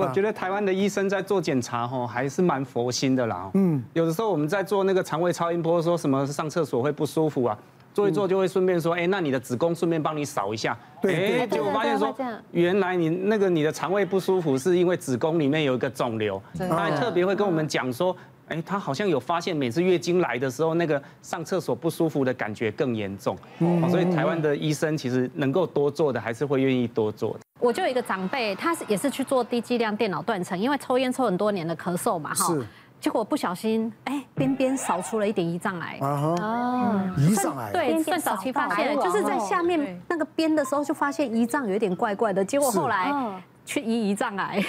我觉得台湾的医生在做检查吼，还是蛮佛心的啦。嗯，有的时候我们在做那个肠胃超音波，说什么上厕所会不舒服啊，做一做就会顺便说，哎，那你的子宫顺便帮你扫一下。对，哎，结果发现说，原来你那个你的肠胃不舒服是因为子宫里面有一个肿瘤，他还特别会跟我们讲说。哎，他好像有发现，每次月经来的时候，那个上厕所不舒服的感觉更严重。嗯，所以台湾的医生其实能够多做的，还是会愿意多做的。我就有一个长辈，他是也是去做低剂量电脑断层，因为抽烟抽很多年的咳嗽嘛，哈。是。结果不小心，哎，边边扫出了一点胰脏癌。啊哈。哦。胰脏癌。对，算早期发现，就是在下面那个边的时候就发现胰脏有一点怪怪的，结果后来去医胰脏癌。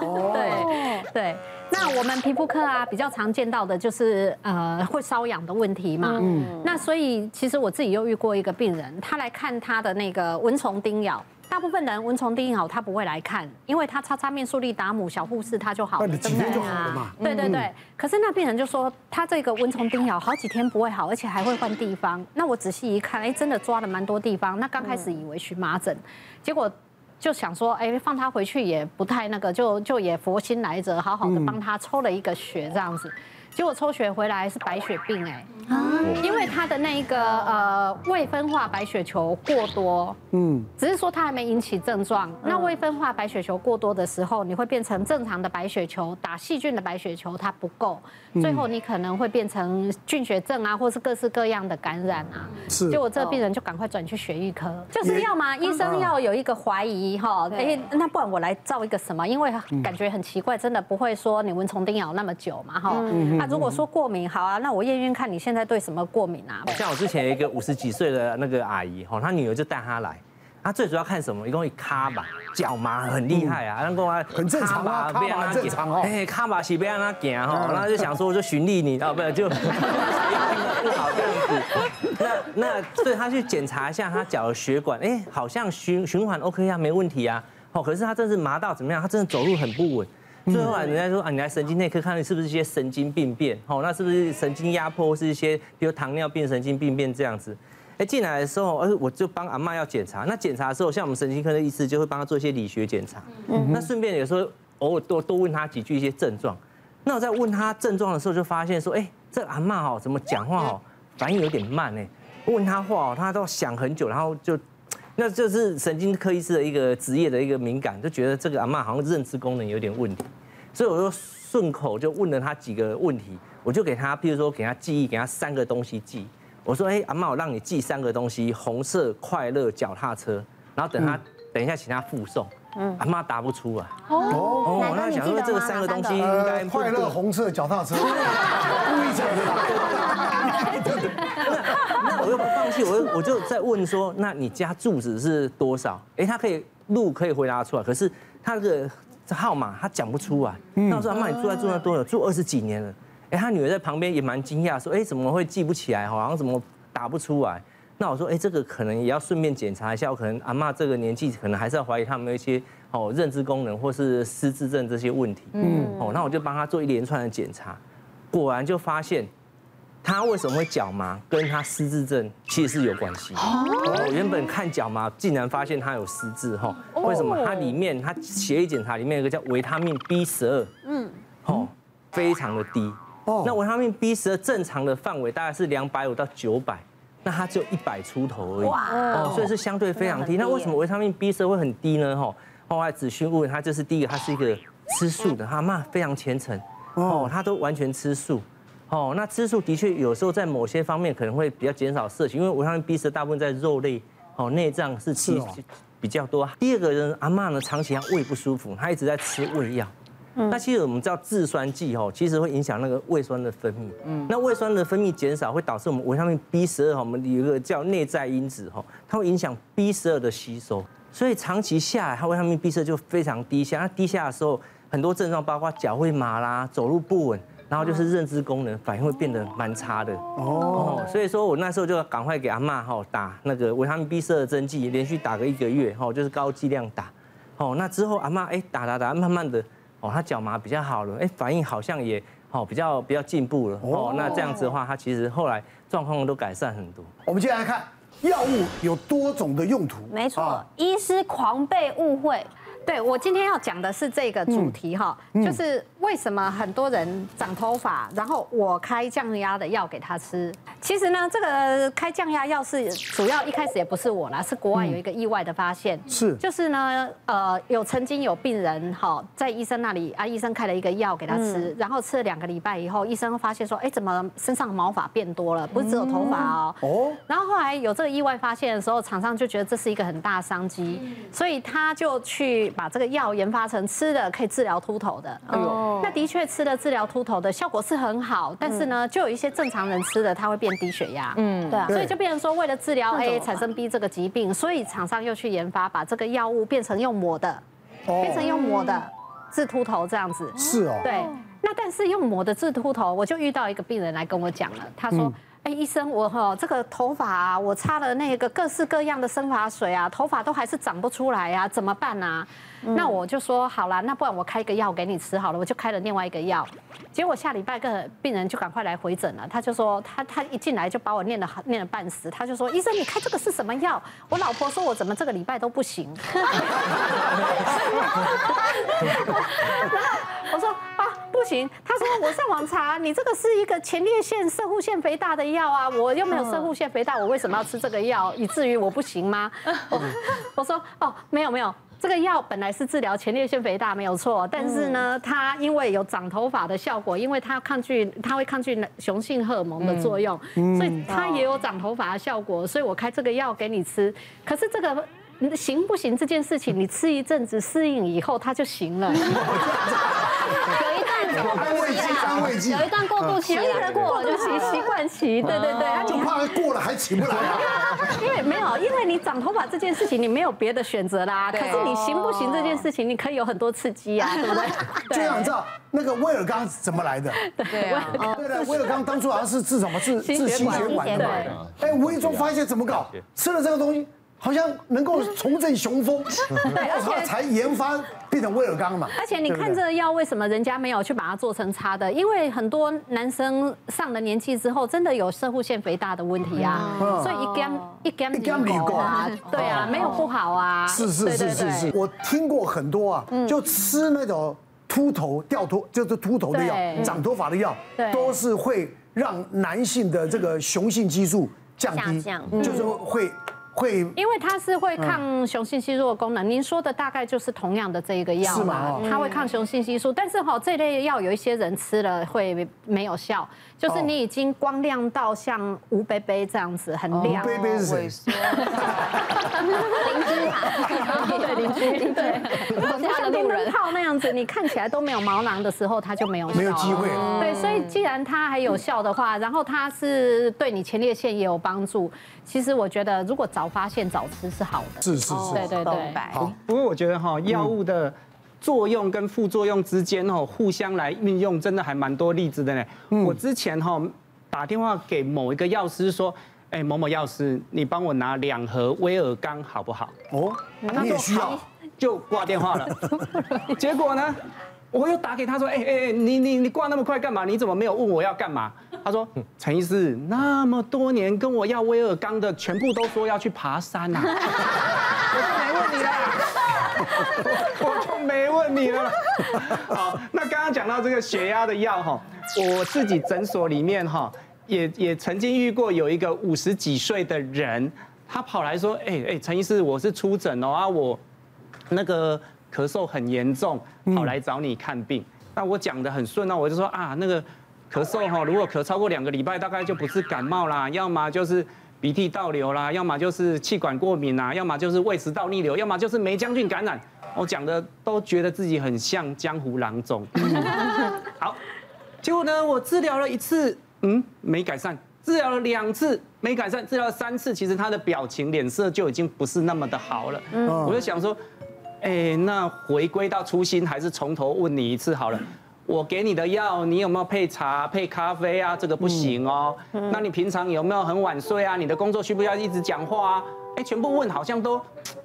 哦。对对。那我们皮肤科啊，比较常见到的就是呃会瘙痒的问题嘛。嗯。那所以其实我自己又遇过一个病人，他来看他的那个蚊虫叮咬。大部分人蚊虫叮咬他不会来看，因为他擦擦面速力达姆小护士他就好了，真的就好了嘛。对对对。可是那病人就说他这个蚊虫叮咬好几天不会好，而且还会换地方。那我仔细一看，哎，真的抓了蛮多地方。那刚开始以为荨麻疹，结果。就想说，哎，放他回去也不太那个，就就也佛心来着，好好的帮他抽了一个血这样子。结果抽血回来是白血病哎，啊。因为他的那个呃未分化白血球过多，嗯，只是说他还没引起症状。那未分化白血球过多的时候，你会变成正常的白血球，打细菌的白血球它不够，最后你可能会变成菌血症啊，或是各式各样的感染啊。是，结果这个病人就赶快转去血液科，就是要嘛，医生要有一个怀疑哈，哎，那不然我来照一个什么？因为感觉很奇怪，真的不会说你蚊虫叮咬那么久嘛哈。如果说过敏，好啊，那我验验看你现在对什么过敏啊？像我之前有一个五十几岁的那个阿姨，吼，她女儿就带她来，她最主要看什么？一共一卡吧，脚麻很厉害啊，然后讲很正常啊，卡吧正常哦，哎，卡吧是不要让她行哈，然后就想说我就循例你，哦，不就 不好这样子，那那所以她去检查一下她脚的血管，哎，好像循循环 OK 啊，没问题啊，哦，可是她真是麻到怎么样？她真的走路很不稳。最后啊，人家说啊，你来神经内科看你是不是一些神经病变？哦，那是不是神经压迫，或是一些比如糖尿病神经病变这样子？哎，进来的时候，而我就帮阿嬷要检查。那检查的时候，像我们神经科的医师就会帮他做一些理学检查。嗯。那顺便有时候偶尔多多问他几句一些症状。那我在问他症状的时候，就发现说，哎，这个阿嬷哦，怎么讲话哦，反应有点慢呢。问他话哦，他都想很久，然后就，那就是神经科医师的一个职业的一个敏感，就觉得这个阿嬷好像认知功能有点问题。所以我就顺口就问了他几个问题，我就给他，譬如说给他记忆，给他三个东西记。我说，哎，阿妈，我让你记三个东西：红色、快乐、脚踏车。然后等他，等一下请他复诵。嗯。阿妈答不出啊。哦。哦。那想说这个三个东西应该快乐、红色、脚踏车。故意讲的。那那我又不放弃，我又我就在问说，那你家住址是多少？哎，他可以路可以回答出来，可是他这个。这号码他讲不出来，那我说阿妈，你住在住那多久？住二十几年了。哎，他女儿在旁边也蛮惊讶，说，哎，怎么会记不起来？好像怎么打不出来？那我说，哎，这个可能也要顺便检查一下，我可能阿妈这个年纪，可能还是要怀疑他们一些哦认知功能或是失智症这些问题。嗯，哦，那我就帮他做一连串的检查，果然就发现。他为什么会脚麻？跟他失智症其实是有关系。我原本看脚麻，竟然发现他有失智哈？为什么？它里面他血液检查里面有个叫维他命 B 十二，嗯，哦，非常的低。哦，那维他命 B 十二正常的范围大概是两百五到九百，那它只有一百出头而已。哇，哦，所以是相对非常低。那为什么维他命 B 十二会很低呢？哈，后来子勋问他，就是第一个，他是一个吃素的，他妈非常虔诚，哦，他都完全吃素。哦，那吃素的确有时候在某些方面可能会比较减少摄取，因为维他命 B 十大部分在肉类，哦，内脏是其比较多。第二个人阿嬷呢，长期她胃不舒服，她一直在吃胃药。嗯。那其实我们知道制酸剂哦，其实会影响那个胃酸的分泌。嗯。那胃酸的分泌减少，会导致我们维他命 B 十二哈，我们有一个叫内在因子哈，它会影响 B 十二的吸收，所以长期下来，它维他命 B 十二就非常低下。那低下的时候，很多症状包括脚会麻啦，走路不稳。然后就是认知功能反应会变得蛮差的。哦，所以说我那时候就赶快给阿嬷哈打那个维他命 B 十二的针剂，连续打个一个月哈，就是高剂量打，哦，那之后阿妈哎打打打，慢慢的哦，她脚麻比较好了，哎，反应好像也哦比较比较进步了。哦，那这样子的话，她其实后来状况都改善很多。我们接下来看药物有多种的用途，没错，医师狂被误会。对，我今天要讲的是这个主题哈，就是为什么很多人长头发，然后我开降压的药给他吃。其实呢，这个开降压药是主要一开始也不是我啦，是国外有一个意外的发现，是就是呢，呃，有曾经有病人哈，在医生那里啊，医生开了一个药给他吃，然后吃了两个礼拜以后，医生发现说，哎，怎么身上毛发变多了？不是只有头发哦。哦。然后后来有这个意外发现的时候，厂商就觉得这是一个很大的商机，所以他就去。把这个药研发成吃的可以治疗秃头的，哦，那的确吃了治疗秃头的效果是很好，但是呢，就有一些正常人吃的，他会变低血压，嗯，对啊，所以就变成说，为了治疗 A 产生 B 这个疾病，所以厂商又去研发，把这个药物变成用抹的，变成用抹的治秃头这样子，是哦，对，那但是用抹的治秃头，我就遇到一个病人来跟我讲了，他说。哎，医生，我哈这个头发啊，我擦了那个各式各样的生发水啊，头发都还是长不出来啊，怎么办啊？那我就说好了，那不然我开一个药给你吃好了，我就开了另外一个药。结果下礼拜个病人就赶快来回诊了，他就说他他一进来就把我念了念了半死，他就说医生你开这个是什么药？我老婆说我怎么这个礼拜都不行。我说啊不行，他说我上网查，你这个是一个前列腺射护腺肥大的药啊，我又没有射护腺肥大，我为什么要吃这个药？以至于我不行吗？我 我说哦没有没有。这个药本来是治疗前列腺肥大没有错，但是呢，它因为有长头发的效果，因为它抗拒，它会抗拒雄性荷尔蒙的作用，所以它也有长头发的效果，所以我开这个药给你吃。可是这个行不行这件事情，你吃一阵子适应以后，它就行了。安慰剂，安慰剂，有一段过渡期，过了就习习惯期，对对对，就怕过了还起不来啊。因为没有，因为你长头发这件事情，你没有别的选择啦。可是你行不行这件事情，你可以有很多刺激啊，对不对？就想知道那个威尔刚怎么来的？对啊，对的，威尔刚当初好像是治什么？治治心血管的嘛。哎，无意中发现怎么搞？吃了这个东西。好像能够重振雄风，对，而且才研发变成威尔刚嘛。而且你看这个药为什么人家没有去把它做成擦的？因为很多男生上了年纪之后，真的有射护腺肥大的问题啊，所以一干一干一干理啊，对啊，没有不好啊。是是是是是，我听过很多啊，就吃那种秃头掉头就是秃头的药，长头发的药，都是会让男性的这个雄性激素降低，就是会。会，因为它是会抗雄性激素的功能。您说的大概就是同样的这一个药嘛，它会抗雄性激素。但是哈，这类药有一些人吃了会没有效，就是你已经光亮到像吴贝贝这样子很亮。吴贝贝是谁？邻居啊，对 邻居，对。像电灯泡那样子，你看起来都没有毛囊的时候，它就没有效。没有机会。对，所以既然它还有效的话，然后它是对你前列腺也有帮助。其实我觉得，如果早发现早吃是好的。是是是，对对对。好，不过我觉得哈，药物的作用跟副作用之间哦，互相来运用，真的还蛮多例子的呢。我之前哈打电话给某一个药师说，哎，某某药师，你帮我拿两盒威尔刚好不好？哦，你也需要，就挂电话 了。结果呢，我又打给他说，哎哎哎，你你你挂那么快干嘛？你怎么没有问我要干嘛？他说：“陈医师，那么多年跟我要威尔刚的，全部都说要去爬山呐。”我就没问你了。我就没问你了。好，那刚刚讲到这个血压的药哈，我自己诊所里面哈，也也曾经遇过有一个五十几岁的人，他跑来说：“哎哎，陈医师，我是出诊哦啊，我那个咳嗽很严重，跑来找你看病。”那我讲的很顺啊，我就说啊，那个。咳嗽哈，如果咳超过两个礼拜，大概就不是感冒啦，要么就是鼻涕倒流啦，要么就是气管过敏啦，要么就是胃食道逆流，要么就是霉浆菌感染。我讲的都觉得自己很像江湖郎中。好，结果呢，我治疗了一次，嗯，没改善；治疗了两次，没改善；治疗了三次，其实他的表情、脸色就已经不是那么的好了。我就想说，哎，那回归到初心，还是从头问你一次好了。我给你的药，你有没有配茶、配咖啡啊？这个不行哦。那你平常有没有很晚睡啊？你的工作需不需要一直讲话啊？哎，全部问，好像都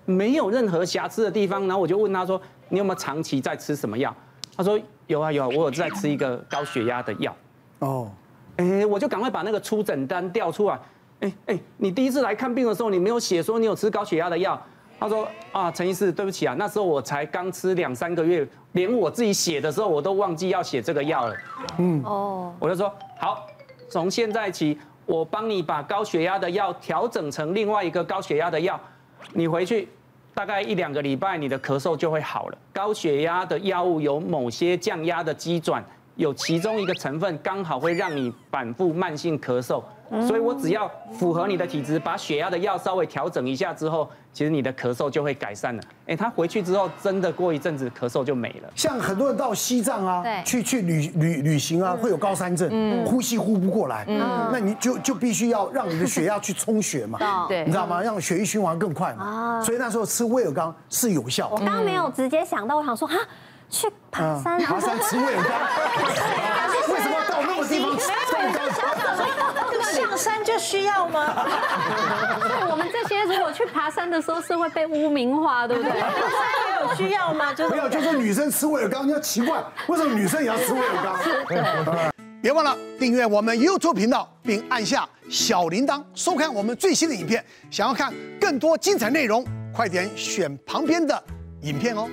没有任何瑕疵的地方。然后我就问他说：“你有没有长期在吃什么药？”他说：“有啊有啊，我有在吃一个高血压的药。”哦，哎，我就赶快把那个出诊单调出来。哎哎，你第一次来看病的时候，你没有写说你有吃高血压的药。他说啊，陈医师，对不起啊，那时候我才刚吃两三个月，连我自己写的时候我都忘记要写这个药了。嗯，哦，我就说好，从现在起，我帮你把高血压的药调整成另外一个高血压的药，你回去。大概一两个礼拜，你的咳嗽就会好了。高血压的药物有某些降压的机转，有其中一个成分刚好会让你反复慢性咳嗽。所以我只要符合你的体质，把血压的药稍微调整一下之后，其实你的咳嗽就会改善了。哎，他回去之后，真的过一阵子咳嗽就没了。像很多人到西藏啊，去去旅旅旅行啊，会有高山症，呼吸呼不过来，那你就就必须要让你的血压去充血嘛，对，你知道吗？让血液循环更快嘛。所以那时候吃威尔刚是有效。我刚刚没有直接想到，我想说哈，去爬山，爬山吃威尔刚，为什么到那么地方吃？上山就需要吗？我们这些如果去爬山的时候是会被污名化，对不对？上山有需要吗？就没有，就是女生吃威尔刚，你要奇怪，为什么女生也要吃威尔刚？别忘了订阅我们 YouTube 频道，并按下小铃铛，收看我们最新的影片。想要看更多精彩内容，快点选旁边的影片哦。